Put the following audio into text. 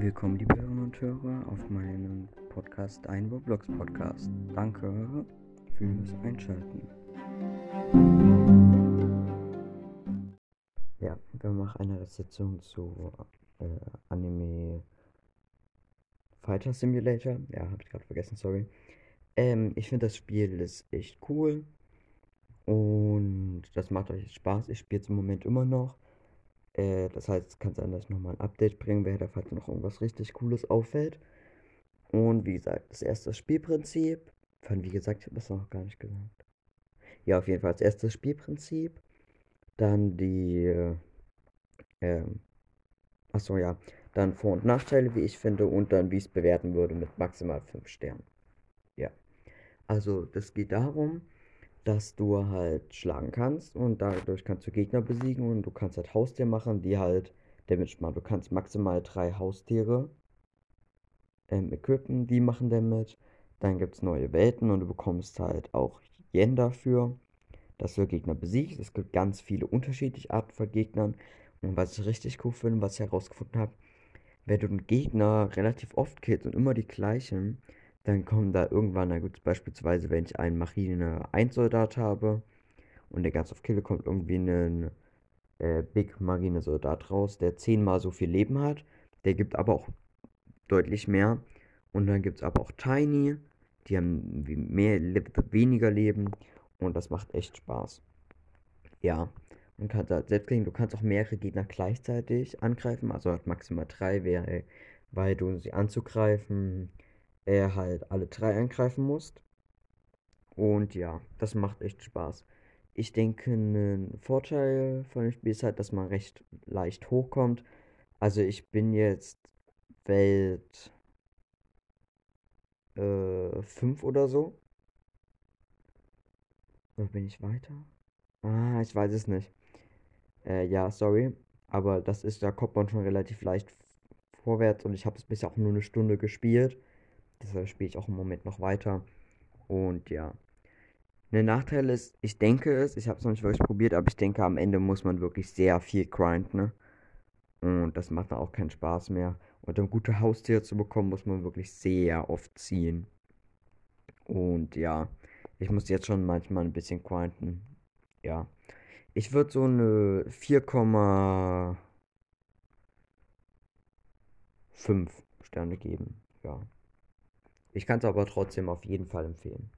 Willkommen, liebe Hörerinnen und Hörer, auf meinem Podcast, ein Roblox Podcast. Danke fürs Einschalten. Ja, wir machen eine Sitzung zu äh, Anime Fighter Simulator. Ja, habe ich gerade vergessen, sorry. Ähm, ich finde das Spiel ist echt cool und das macht euch Spaß. Ich spiele es im Moment immer noch. Äh, das heißt, es kann sein, dass ich nochmal ein Update bringen werde, falls noch irgendwas richtig Cooles auffällt. Und wie gesagt, das erste Spielprinzip. Von wie gesagt, ich habe das noch gar nicht gesagt. Ja, auf jeden Fall das erste Spielprinzip. Dann die. Äh, ähm, achso, ja. Dann Vor- und Nachteile, wie ich finde. Und dann, wie ich es bewerten würde mit maximal 5 Sternen. Ja. Also, das geht darum dass du halt schlagen kannst und dadurch kannst du Gegner besiegen und du kannst halt Haustiere machen, die halt Damage machen. Du kannst maximal drei Haustiere ähm, equippen, die machen Damage. Dann gibt es neue Welten und du bekommst halt auch Yen dafür, dass du Gegner besiegst. Es gibt ganz viele unterschiedliche Arten von Gegnern. Und was ich richtig cool finde, was ich herausgefunden habe, wenn du einen Gegner relativ oft killst und immer die gleichen, dann kommen da irgendwann, na gut, beispielsweise, wenn ich einen Marine 1 Soldat habe und der ganz auf Kille kommt irgendwie ein äh, Big Marine Soldat raus, der zehnmal so viel Leben hat. Der gibt aber auch deutlich mehr. Und dann gibt es aber auch Tiny, die haben mehr, weniger Leben und das macht echt Spaß. Ja, man kann da selbst kriegen, du kannst auch mehrere Gegner gleichzeitig angreifen, also halt maximal drei wäre, weil du sie anzugreifen er halt alle drei angreifen musst. Und ja, das macht echt Spaß. Ich denke, ein Vorteil von dem Spiel ist halt, dass man recht leicht hochkommt. Also ich bin jetzt Welt 5 äh, oder so. Oder bin ich weiter? Ah, ich weiß es nicht. Äh, ja, sorry. Aber das ist, da kommt man schon relativ leicht vorwärts und ich habe es bisher auch nur eine Stunde gespielt. Deshalb spiele ich auch im Moment noch weiter. Und ja. Der Nachteil ist, ich denke es, ich habe es noch nicht wirklich probiert, aber ich denke, am Ende muss man wirklich sehr viel grinden. Ne? Und das macht dann auch keinen Spaß mehr. Und um gute Haustiere zu bekommen, muss man wirklich sehr oft ziehen. Und ja, ich muss jetzt schon manchmal ein bisschen grinden. Ja. Ich würde so eine 4,5 Sterne geben. Ja. Ich kann es aber trotzdem auf jeden Fall empfehlen.